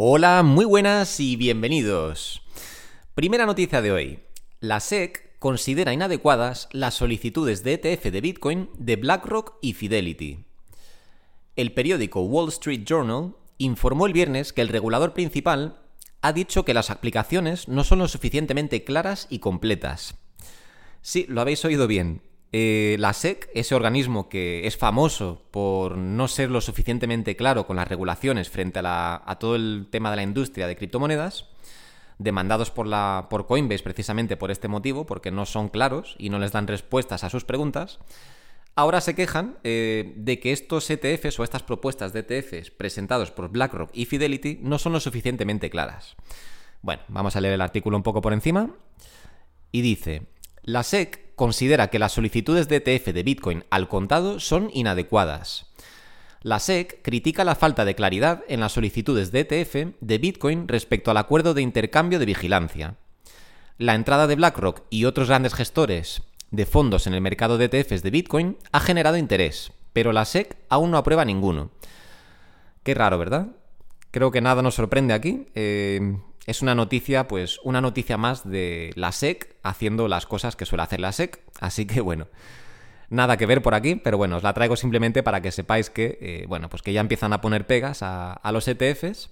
Hola, muy buenas y bienvenidos. Primera noticia de hoy. La SEC considera inadecuadas las solicitudes de ETF de Bitcoin de BlackRock y Fidelity. El periódico Wall Street Journal informó el viernes que el regulador principal ha dicho que las aplicaciones no son lo suficientemente claras y completas. Sí, lo habéis oído bien. Eh, la SEC, ese organismo que es famoso por no ser lo suficientemente claro con las regulaciones frente a, todo el tema de la industria de criptomonedas, demandados por, la, por Coinbase precisamente por este motivo, porque no son claros y no les dan respuestas a sus preguntas, ahora se quejan eh, de que estos ETFs o estas propuestas de ETFs presentados por BlackRock y Fidelity no son lo suficientemente claras. Bueno, vamos a leer el artículo un poco por encima. Y dice, la SEC considera que las solicitudes de ETF de Bitcoin al contado son inadecuadas. La SEC critica la falta de claridad en las solicitudes de ETF de Bitcoin respecto al acuerdo de intercambio de vigilancia. La entrada de BlackRock y otros grandes gestores de fondos en el mercado de ETFs de Bitcoin ha generado interés, pero la SEC aún no aprueba ninguno. Qué raro, ¿verdad? Creo que nada nos sorprende aquí. Eh, es una noticia, pues una noticia más de la SEC haciendo las cosas que suele hacer la SEC. Así que bueno, nada que ver por aquí, pero bueno, os la traigo simplemente para que sepáis que, eh, bueno, pues que ya empiezan a poner pegas a, los ETFs.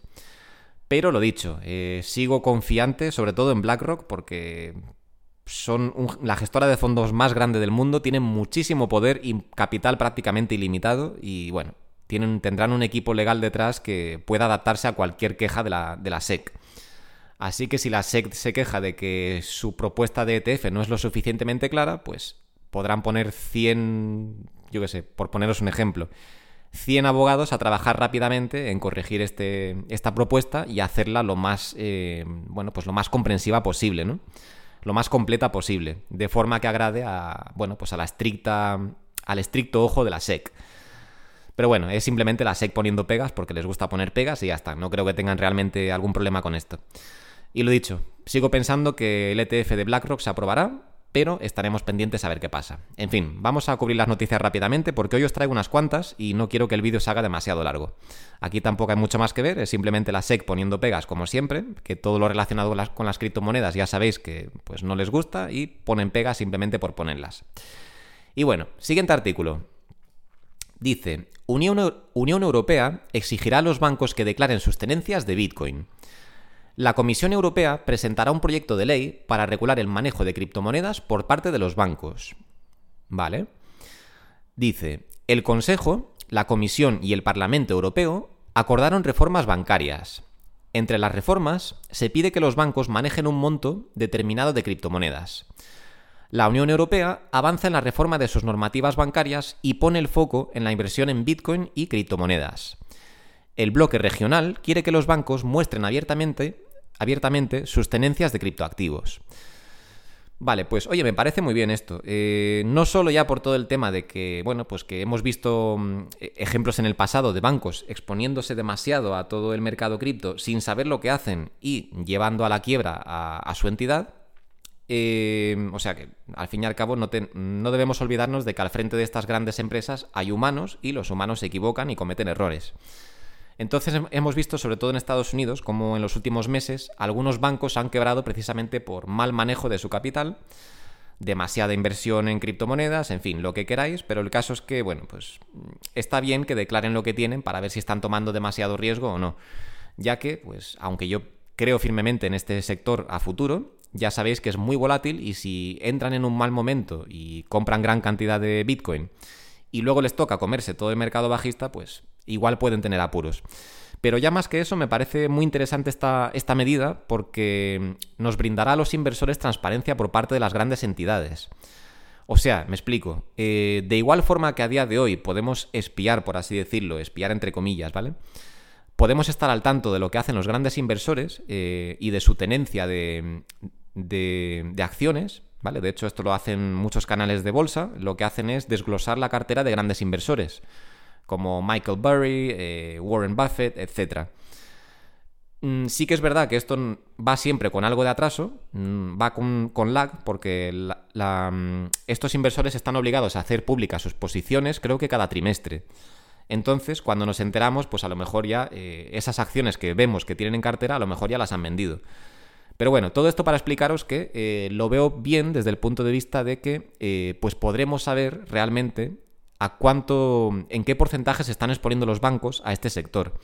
Pero lo dicho, eh, sigo confiante sobre todo en BlackRock porque son la gestora de fondos más grande del mundo, tienen muchísimo poder y capital prácticamente ilimitado y bueno, tienen, tendrán un equipo legal detrás que pueda adaptarse a cualquier queja de la, de la SEC. Así que si la SEC se queja de que su propuesta de ETF no es lo suficientemente clara, pues podrán poner 100, yo qué sé, por poneros un ejemplo, 100 abogados a trabajar rápidamente en corregir este, esta propuesta y hacerla lo más, eh, bueno, pues lo más comprensiva posible, ¿no? Lo más completa posible, de forma que agrade a, bueno, pues a la estricta, al estricto ojo de la SEC. Pero bueno, es simplemente la SEC poniendo pegas porque les gusta poner pegas y ya está. No creo que tengan realmente algún problema con esto. Y lo dicho, sigo pensando que el ETF de BlackRock se aprobará, pero estaremos pendientes a ver qué pasa. En fin, vamos a cubrir las noticias rápidamente porque hoy os traigo unas cuantas y no quiero que el vídeo se haga demasiado largo. Aquí tampoco hay mucho más que ver, es simplemente la SEC poniendo pegas como siempre, que todo lo relacionado con las, criptomonedas ya sabéis que pues no les gusta y ponen pegas simplemente por ponerlas. Y bueno, siguiente artículo. Dice, Unión, Unión Europea exigirá a los bancos que declaren sus tenencias de Bitcoin. La Comisión Europea presentará un proyecto de ley para regular el manejo de criptomonedas por parte de los bancos. ¿Vale? Dice, el Consejo, la Comisión y el Parlamento Europeo acordaron reformas bancarias. Entre las reformas se pide que los bancos manejen un monto determinado de criptomonedas. La Unión Europea avanza en la reforma de sus normativas bancarias y pone el foco en la inversión en Bitcoin y criptomonedas. El bloque regional quiere que los bancos muestren abiertamente abiertamente sus tenencias de criptoactivos. Vale, pues oye, me parece muy bien esto. Eh, no solo ya por todo el tema de que, bueno, pues que hemos visto mm, e-, ejemplos en el pasado de bancos exponiéndose demasiado a todo el mercado cripto sin saber lo que hacen y llevando a la quiebra a, su entidad. Eh, o sea que, al fin y al cabo, no, no debemos olvidarnos de que al frente de estas grandes empresas hay humanos y los humanos se equivocan y cometen errores. Entonces hemos visto, sobre todo en Estados Unidos, como en los últimos meses algunos bancos han quebrado precisamente por mal manejo de su capital, demasiada inversión en criptomonedas, en fin, lo que queráis, pero el caso es que, bueno, pues está bien que declaren lo que tienen para ver si están tomando demasiado riesgo o no, ya que, pues, aunque yo creo firmemente en este sector a futuro, ya sabéis que es muy volátil y si entran en un mal momento y compran gran cantidad de Bitcoin y luego les toca comerse todo el mercado bajista, pues igual pueden tener apuros. Pero ya más que eso, me parece muy interesante esta, esta medida porque nos brindará a los inversores transparencia por parte de las grandes entidades. O sea, me explico. Eh, de igual forma que a día de hoy podemos espiar, por así decirlo, espiar entre comillas, ¿vale? Podemos estar al tanto de lo que hacen los grandes inversores eh, y de su tenencia de, de, de acciones, ¿vale? De hecho, esto lo hacen muchos canales de bolsa. Lo que hacen es desglosar la cartera de grandes inversores como Michael Burry, eh, Warren Buffett, etc. Mm, sí que es verdad que esto va siempre con algo de atraso, mm, va con, lag, porque mm, estos inversores están obligados a hacer públicas sus posiciones, creo que cada trimestre. Entonces, cuando nos enteramos, pues a lo mejor ya eh, esas acciones que vemos que tienen en cartera, a lo mejor ya las han vendido. Pero bueno, todo esto para explicaros que eh, lo veo bien desde el punto de vista de que pues podremos saber realmente a cuánto, en qué porcentaje se están exponiendo los bancos a este sector.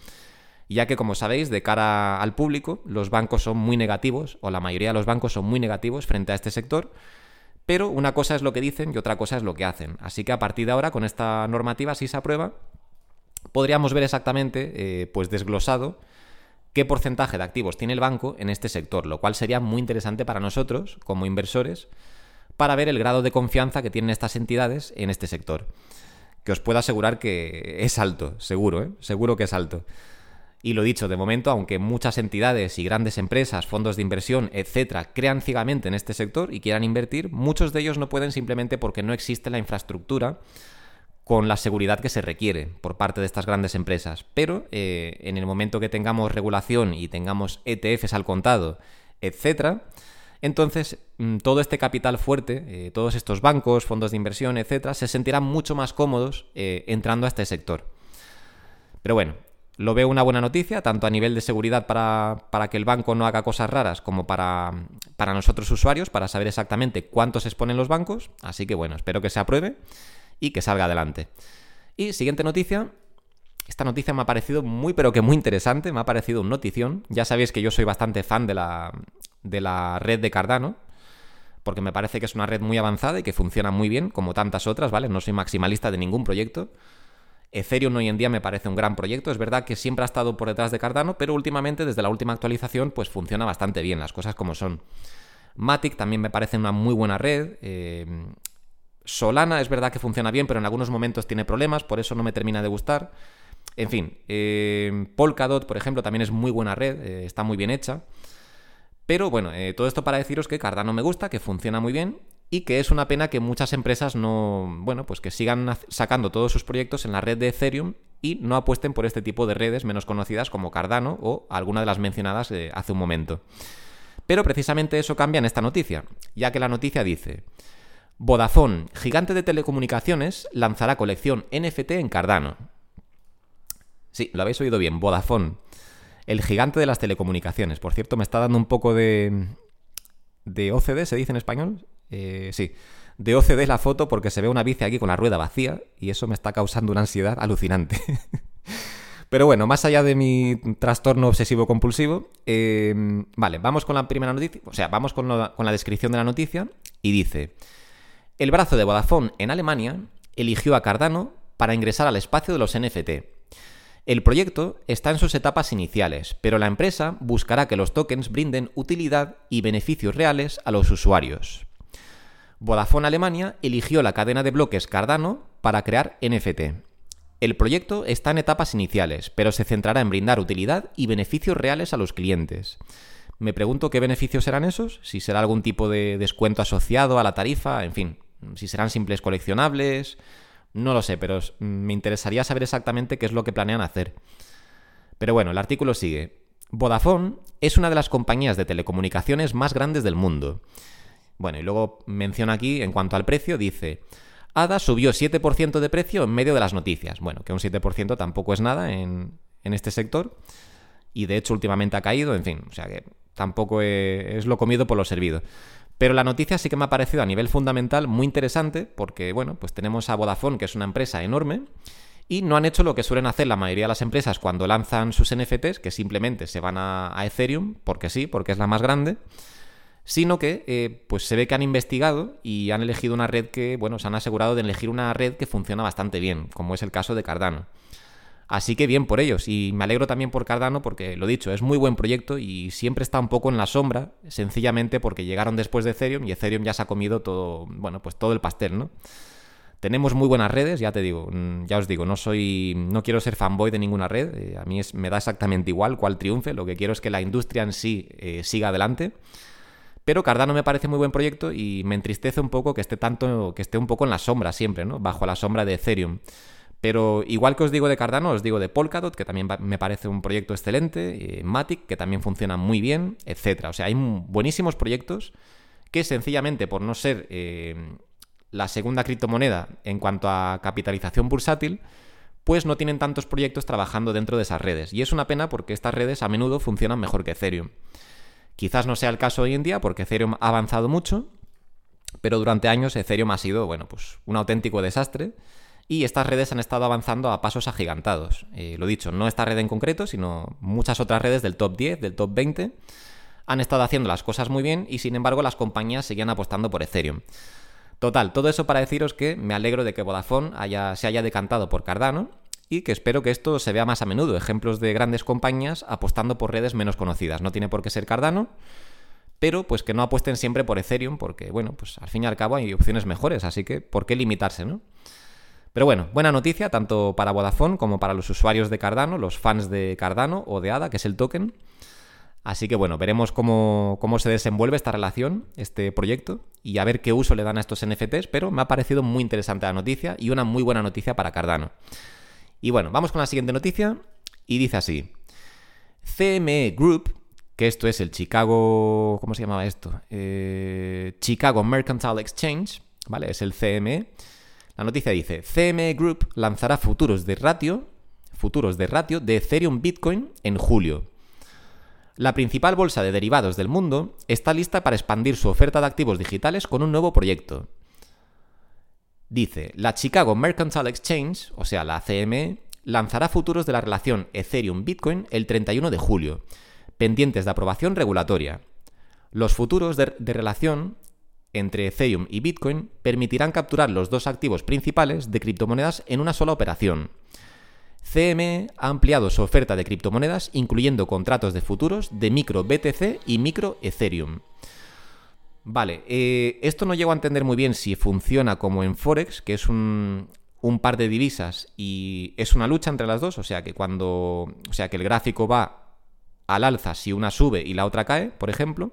Ya que, como sabéis, de cara al público, los bancos son muy negativos, o la mayoría de los bancos son muy negativos frente a este sector, pero una cosa es lo que dicen y otra cosa es lo que hacen. Así que a partir de ahora, con esta normativa, si se aprueba, podríamos ver exactamente, eh, pues desglosado, qué porcentaje de activos tiene el banco en este sector, lo cual sería muy interesante para nosotros, como inversores, para ver el grado de confianza que tienen estas entidades en este sector. Que os puedo asegurar que es alto, seguro, ¿eh? seguro que es alto. Y lo dicho, de momento, aunque muchas entidades y grandes empresas, fondos de inversión, etcétera, crean ciegamente en este sector y quieran invertir, muchos de ellos no pueden simplemente porque no existe la infraestructura con la seguridad que se requiere por parte de estas grandes empresas. Pero eh, en el momento que tengamos regulación y tengamos ETFs al contado, etcétera, entonces mm, todo este capital fuerte, eh, todos estos bancos, fondos de inversión, etcétera, se sentirán mucho más cómodos eh, entrando a este sector. Pero bueno, lo veo una buena noticia, tanto a nivel de seguridad para, para que el banco no haga cosas raras como para, para nosotros usuarios, para saber exactamente cuántos exponen los bancos. Así que bueno, espero que se apruebe y que salga adelante. Y siguiente noticia. Esta noticia me ha parecido muy pero que muy interesante, me ha parecido un notición. Ya sabéis que yo soy bastante fan de la, de la red de Cardano, porque me parece que es una red muy avanzada y que funciona muy bien, como tantas otras, ¿vale? No soy maximalista de ningún proyecto. Ethereum hoy en día me parece un gran proyecto, es verdad que siempre ha estado por detrás de Cardano, pero últimamente desde la última actualización pues funciona bastante bien, las cosas como son. Matic también me parece una muy buena red. Eh, Solana es verdad que funciona bien, pero en algunos momentos tiene problemas, por eso no me termina de gustar. En fin, eh, Polkadot, por ejemplo, también es muy buena red, eh, está muy bien hecha. Pero bueno, eh, todo esto para deciros que Cardano me gusta, que funciona muy bien y que es una pena que muchas empresas no, bueno, pues que sigan sacando todos sus proyectos en la red de Ethereum y no apuesten por este tipo de redes menos conocidas como Cardano o alguna de las mencionadas hace un momento. Pero precisamente eso cambia en esta noticia, ya que la noticia dice, Vodafone, gigante de telecomunicaciones, lanzará colección NFT en Cardano. Sí, lo habéis oído bien, Vodafone. El gigante de las telecomunicaciones. Por cierto, me está dando un poco de... ¿De OCD se dice en español? Eh, sí. De OCD la foto porque se ve una bici aquí con la rueda vacía y eso me está causando una ansiedad alucinante. Pero bueno, más allá de mi trastorno obsesivo compulsivo, eh, vale, vamos con la primera noticia, o sea, vamos con la descripción de la noticia y dice... El brazo de Vodafone en Alemania eligió a Cardano para ingresar al espacio de los NFT. El proyecto está en sus etapas iniciales, pero la empresa buscará que los tokens brinden utilidad y beneficios reales a los usuarios. Vodafone Alemania eligió la cadena de bloques Cardano para crear NFT. El proyecto está en etapas iniciales, pero se centrará en brindar utilidad y beneficios reales a los clientes. Me pregunto qué beneficios serán esos, si será algún tipo de descuento asociado a la tarifa, en fin, si serán simples coleccionables, no lo sé, pero me interesaría saber exactamente qué es lo que planean hacer. Pero bueno, el artículo sigue. Vodafone es una de las compañías de telecomunicaciones más grandes del mundo. Bueno, y luego menciona aquí, en cuanto al precio, dice, ADA subió 7% de precio en medio de las noticias. Bueno, que un 7% tampoco es nada en, en este sector. Y de hecho últimamente ha caído, en fin, o sea que tampoco es lo comido por lo servido. Pero la noticia sí que me ha parecido a nivel fundamental muy interesante porque, bueno, pues tenemos a Vodafone, que es una empresa enorme, y no han hecho lo que suelen hacer la mayoría de las empresas cuando lanzan sus NFTs, que simplemente se van a, Ethereum, porque sí, porque es la más grande, sino que eh, pues se ve que han investigado y han elegido una red que, bueno, se han asegurado de elegir una red que funciona bastante bien, como es el caso de Cardano. Así que bien por ellos y me alegro también por Cardano porque lo dicho, es muy buen proyecto y siempre está un poco en la sombra, sencillamente porque llegaron después de Ethereum y Ethereum ya se ha comido todo, bueno, pues todo el pastel, ¿no? Tenemos muy buenas redes, ya te digo, mm, ya os digo, no soy, no quiero ser fanboy de ninguna red, eh, a mí es, me da exactamente igual cuál triunfe, lo que quiero es que la industria en sí eh, siga adelante. Pero Cardano me parece muy buen proyecto y me entristece un poco que esté tanto, que esté un poco en la sombra siempre, ¿no? Bajo la sombra de Ethereum. Pero igual que os digo de Cardano, os digo de Polkadot, que también me parece un proyecto excelente, Matic, que también funciona muy bien, etc. O sea, hay buenísimos proyectos que sencillamente por no ser eh, la segunda criptomoneda en cuanto a capitalización bursátil, pues no tienen tantos proyectos trabajando dentro de esas redes. Y es una pena porque estas redes a menudo funcionan mejor que Ethereum. Quizás no sea el caso hoy en día porque Ethereum ha avanzado mucho, pero durante años Ethereum ha sido, bueno, pues un auténtico desastre y estas redes han estado avanzando a pasos agigantados. Eh, lo dicho, no esta red en concreto, sino muchas otras redes del top 10, del top 20, han estado haciendo las cosas muy bien y sin embargo las compañías seguían apostando por Ethereum. Total, todo eso para deciros que me alegro de que Vodafone se haya decantado por Cardano y que espero que esto se vea más a menudo, ejemplos de grandes compañías apostando por redes menos conocidas. No tiene por qué ser Cardano, pero pues que no apuesten siempre por Ethereum, porque bueno, pues al fin y al cabo hay opciones mejores, así que ¿por qué limitarse, no? Pero bueno, buena noticia tanto para Vodafone como para los usuarios de Cardano, los fans de Cardano o de ADA, que es el token. Así que bueno, veremos cómo, cómo, se desenvuelve esta relación, este proyecto, y a ver qué uso le dan a estos NFTs, pero me ha parecido muy interesante la noticia y una muy buena noticia para Cardano. Y bueno, vamos con la siguiente noticia, y dice así. CME Group, que esto es el Chicago... ¿Cómo se llamaba esto? Eh, Chicago Mercantile Exchange, ¿vale? Es el CME la noticia dice, CME Group lanzará futuros de ratio, futuros de ratio de Ethereum Bitcoin en julio. La principal bolsa de derivados del mundo está lista para expandir su oferta de activos digitales con un nuevo proyecto. Dice, la Chicago Mercantile Exchange, o sea, la CME, lanzará futuros de la relación Ethereum-Bitcoin el 31 de julio, pendientes de aprobación regulatoria. Los futuros de, de relación entre Ethereum y Bitcoin permitirán capturar los dos activos principales de criptomonedas en una sola operación. CME ha ampliado su oferta de criptomonedas incluyendo contratos de futuros de micro BTC y micro Ethereum. Vale, eh, esto no llego a entender muy bien si funciona como en Forex, que es un, un par de divisas y es una lucha entre las dos, o sea que cuando, o sea que el gráfico va al alza si una sube y la otra cae, por ejemplo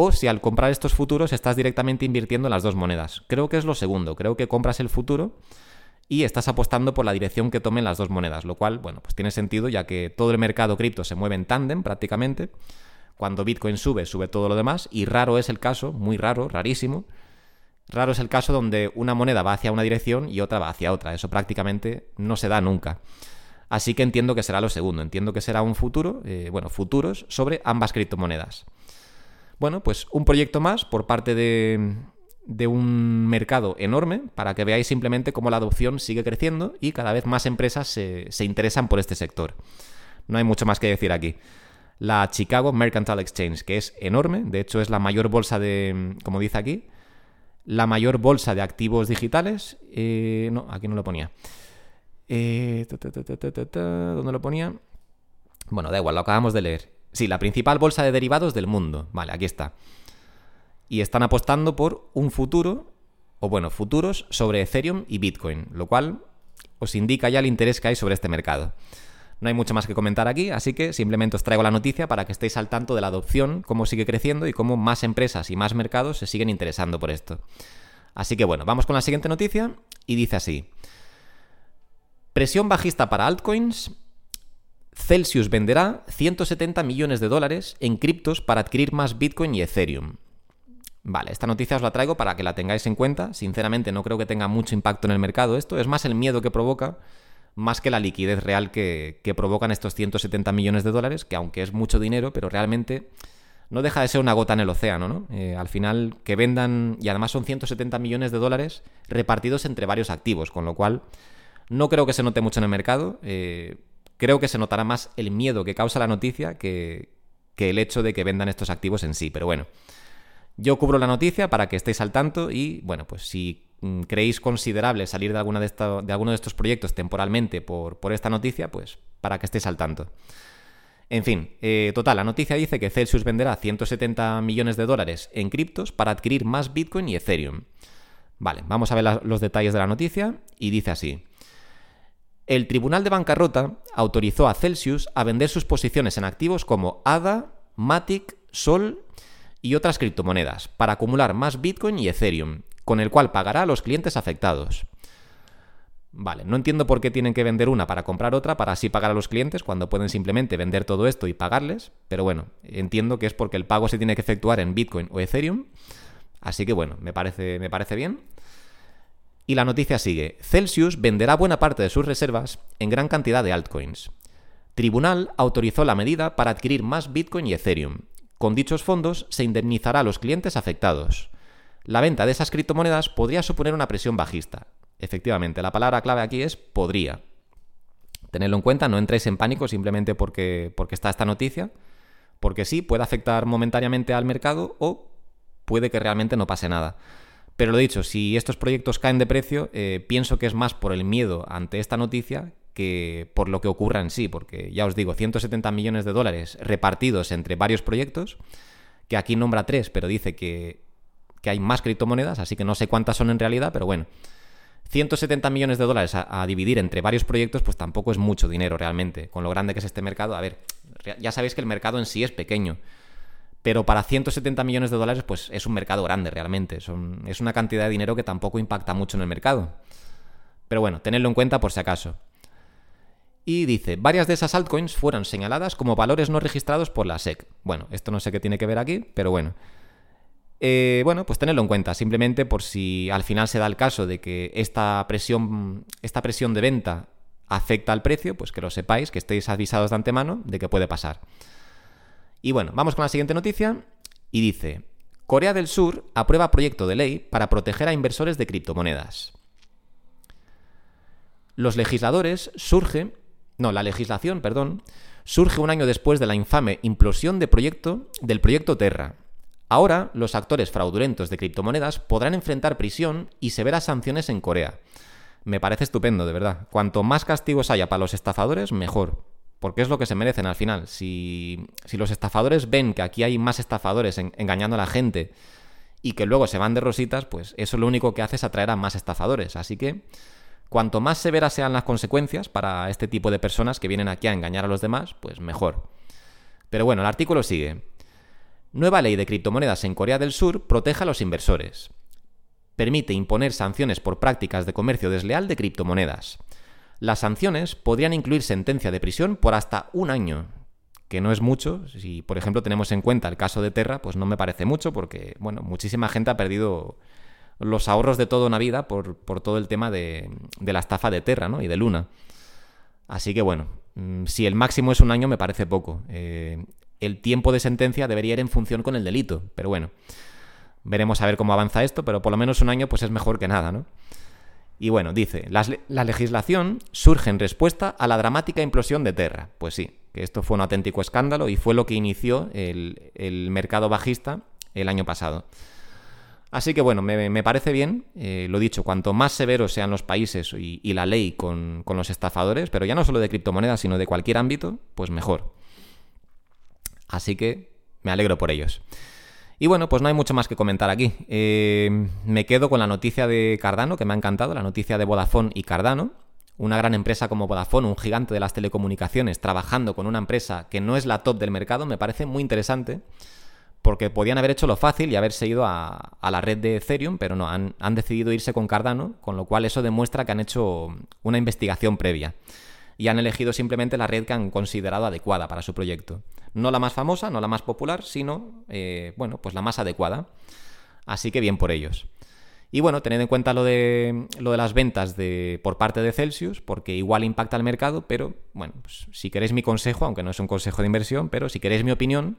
o si al comprar estos futuros estás directamente invirtiendo en las dos monedas. Creo que es lo segundo, creo que compras el futuro y estás apostando por la dirección que tomen las dos monedas, lo cual, bueno, pues tiene sentido ya que todo el mercado cripto se mueve en tándem prácticamente. Cuando Bitcoin sube, sube todo lo demás y raro es el caso, muy raro, rarísimo. Raro es el caso donde una moneda va hacia una dirección y otra va hacia otra. Eso prácticamente no se da nunca. Así que entiendo que será lo segundo. Entiendo que será un futuro, eh, bueno, futuros sobre ambas criptomonedas. Bueno, pues un proyecto más por parte de, un mercado enorme para que veáis simplemente cómo la adopción sigue creciendo y cada vez más empresas se, interesan por este sector. No hay mucho más que decir aquí. La Chicago Mercantile Exchange, que es enorme, de hecho es la mayor bolsa de, como dice aquí, la mayor bolsa de activos digitales. Eh, no, aquí no lo ponía. Eh, ¿Dónde lo ponía? Bueno, da igual, lo acabamos de leer. Sí, la principal bolsa de derivados del mundo. Vale, aquí está. Y están apostando por un futuro, o bueno, futuros sobre Ethereum y Bitcoin, lo cual os indica ya el interés que hay sobre este mercado. No hay mucho más que comentar aquí, así que simplemente os traigo la noticia para que estéis al tanto de la adopción, cómo sigue creciendo y cómo más empresas y más mercados se siguen interesando por esto. Así que bueno, vamos con la siguiente noticia y dice así. Presión bajista para altcoins Celsius venderá 170 millones de dólares en criptos para adquirir más Bitcoin y Ethereum. Vale, esta noticia os la traigo para que la tengáis en cuenta. Sinceramente no creo que tenga mucho impacto en el mercado esto. Es más el miedo que provoca, más que la liquidez real que, provocan estos 170 millones de dólares, que aunque es mucho dinero, pero realmente no deja de ser una gota en el océano, ¿no? Eh, al final que vendan, y además son 170 millones de dólares repartidos entre varios activos, con lo cual no creo que se note mucho en el mercado. Eh, creo que se notará más el miedo que causa la noticia que, el hecho de que vendan estos activos en sí. Pero bueno, yo cubro la noticia para que estéis al tanto y bueno, pues si mm, creéis considerable salir de alguno de estos proyectos temporalmente por, por, esta noticia, pues para que estéis al tanto. En fin, eh, total, la noticia dice que Celsius venderá 170 millones de dólares en criptos para adquirir más Bitcoin y Ethereum. Vale, vamos a ver los detalles de la noticia y dice así. El Tribunal de Bancarrota autorizó a Celsius a vender sus posiciones en activos como ADA, Matic, Sol y otras criptomonedas para acumular más Bitcoin y Ethereum, con el cual pagará a los clientes afectados. Vale, no entiendo por qué tienen que vender una para comprar otra para así pagar a los clientes cuando pueden simplemente vender todo esto y pagarles, pero bueno, entiendo que es porque el pago se tiene que efectuar en Bitcoin o Ethereum, así que bueno, me parece, me parece bien. Y la noticia sigue. Celsius venderá buena parte de sus reservas en gran cantidad de altcoins. Tribunal autorizó la medida para adquirir más Bitcoin y Ethereum. Con dichos fondos se indemnizará a los clientes afectados. La venta de esas criptomonedas podría suponer una presión bajista. Efectivamente, la palabra clave aquí es podría. Tenedlo en cuenta, no entréis en pánico simplemente porque, porque está esta noticia, porque sí, puede afectar momentáneamente al mercado o puede que realmente no pase nada. Pero lo dicho, si estos proyectos caen de precio, eh, pienso que es más por el miedo ante esta noticia que por lo que ocurra en sí, porque ya os digo, 170 millones de dólares repartidos entre varios proyectos, que aquí nombra tres, pero dice que, que hay más criptomonedas, así que no sé cuántas son en realidad, pero bueno, 170 millones de dólares a, a, dividir entre varios proyectos, pues tampoco es mucho dinero realmente, con lo grande que es este mercado. A ver, ya sabéis que el mercado en sí es pequeño, pero para 170 millones de dólares, pues es un mercado grande realmente. Es una cantidad de dinero que tampoco impacta mucho en el mercado. Pero bueno, tenedlo en cuenta por si acaso. Y dice, varias de esas altcoins fueron señaladas como valores no registrados por la SEC. Bueno, esto no sé qué tiene que ver aquí, pero bueno. Eh, bueno, pues tenedlo en cuenta, simplemente por si al final se da el caso de que esta presión, esta presión de venta afecta al precio, pues que lo sepáis, que estéis avisados de antemano de que puede pasar. Y bueno, vamos con la siguiente noticia y dice, Corea del Sur aprueba proyecto de ley para proteger a inversores de criptomonedas. Los legisladores surgen, no, la legislación, perdón, surge un año después de la infame implosión proyecto, del proyecto Terra. Ahora, los actores fraudulentos de criptomonedas podrán enfrentar prisión y severas sanciones en Corea. Me parece estupendo, de verdad. Cuanto más castigos haya para los estafadores, mejor porque es lo que se merecen al final. Si, los estafadores ven que aquí hay más estafadores engañando a la gente y que luego se van de rositas, pues eso lo único que hace es atraer a más estafadores. Así que cuanto más severas sean las consecuencias para este tipo de personas que vienen aquí a engañar a los demás, pues mejor. Pero bueno, el artículo sigue. Nueva ley de criptomonedas en Corea del Sur protege a los inversores. Permite imponer sanciones por prácticas de comercio desleal de criptomonedas. Las sanciones podrían incluir sentencia de prisión por hasta un año, que no es mucho. Si, por ejemplo, tenemos en cuenta el caso de Terra, pues no me parece mucho porque, bueno, muchísima gente ha perdido los ahorros de toda una vida por, todo el tema de, la estafa de Terra ¿no? y de Luna. Así que, bueno, mm, si el máximo es un año me parece poco. Eh, el tiempo de sentencia debería ir en función con el delito, pero bueno, veremos a ver cómo avanza esto, pero por lo menos un año pues es mejor que nada, ¿no? Y bueno, dice, la, legislación surge en respuesta a la dramática implosión de Terra. Pues sí, que esto fue un auténtico escándalo y fue lo que inició el, mercado bajista el año pasado. Así que bueno, me, parece bien, eh, lo dicho, cuanto más severos sean los países y, la ley con, con, los estafadores, pero ya no solo de criptomonedas, sino de cualquier ámbito, pues mejor. Así que me alegro por ellos. Y bueno, pues no hay mucho más que comentar aquí. Eh, me quedo con la noticia de Cardano, que me ha encantado, la noticia de Vodafone y Cardano. Una gran empresa como Vodafone, un gigante de las telecomunicaciones, trabajando con una empresa que no es la top del mercado, me parece muy interesante, porque podían haber hecho lo fácil y haberse ido a, la red de Ethereum, pero no, han, han decidido irse con Cardano, con lo cual eso demuestra que han hecho una investigación previa y han elegido simplemente la red que han considerado adecuada para su proyecto. No la más famosa, no la más popular, sino, eh, bueno, pues la más adecuada. Así que bien por ellos. Y bueno, tened en cuenta lo de, lo de las ventas de, por parte de Celsius, porque igual impacta al mercado, pero bueno, pues, si queréis mi consejo, aunque no es un consejo de inversión, pero si queréis mi opinión,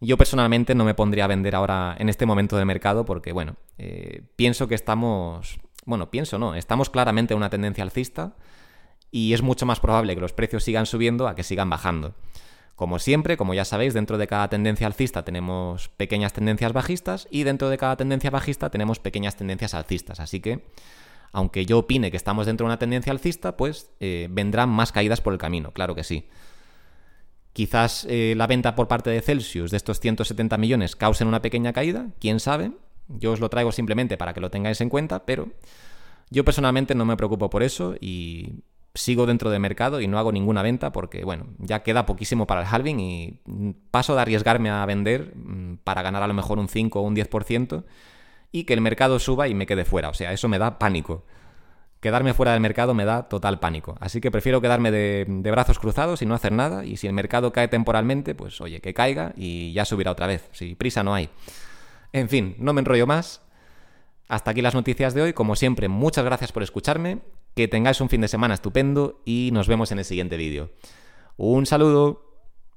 yo personalmente no me pondría a vender ahora en este momento del mercado, porque bueno, eh, pienso que estamos, bueno, pienso no, estamos claramente en una tendencia alcista y es mucho más probable que los precios sigan subiendo a que sigan bajando. Como siempre, como ya sabéis, dentro de cada tendencia alcista tenemos pequeñas tendencias bajistas y dentro de cada tendencia bajista tenemos pequeñas tendencias alcistas. Así que, aunque yo opine que estamos dentro de una tendencia alcista, pues eh, vendrán más caídas por el camino, claro que sí. Quizás eh, la venta por parte de Celsius de estos 170 millones causen una pequeña caída, quién sabe. Yo os lo traigo simplemente para que lo tengáis en cuenta, pero yo personalmente no me preocupo por eso y sigo dentro de mercado y no hago ninguna venta porque, bueno, ya queda poquísimo para el halving y paso de arriesgarme a vender mm, para ganar a lo mejor un 5 o un 10% y que el mercado suba y me quede fuera. O sea, eso me da pánico. Quedarme fuera del mercado me da total pánico. Así que prefiero quedarme de, brazos cruzados y no hacer nada. Y si el mercado cae temporalmente, pues oye, que caiga y ya subirá otra vez. Si prisa no hay. En fin, no me enrollo más. hasta aquí las noticias de hoy. Como siempre, muchas gracias por escucharme, que tengáis un fin de semana estupendo y nos vemos en el siguiente vídeo. Un saludo.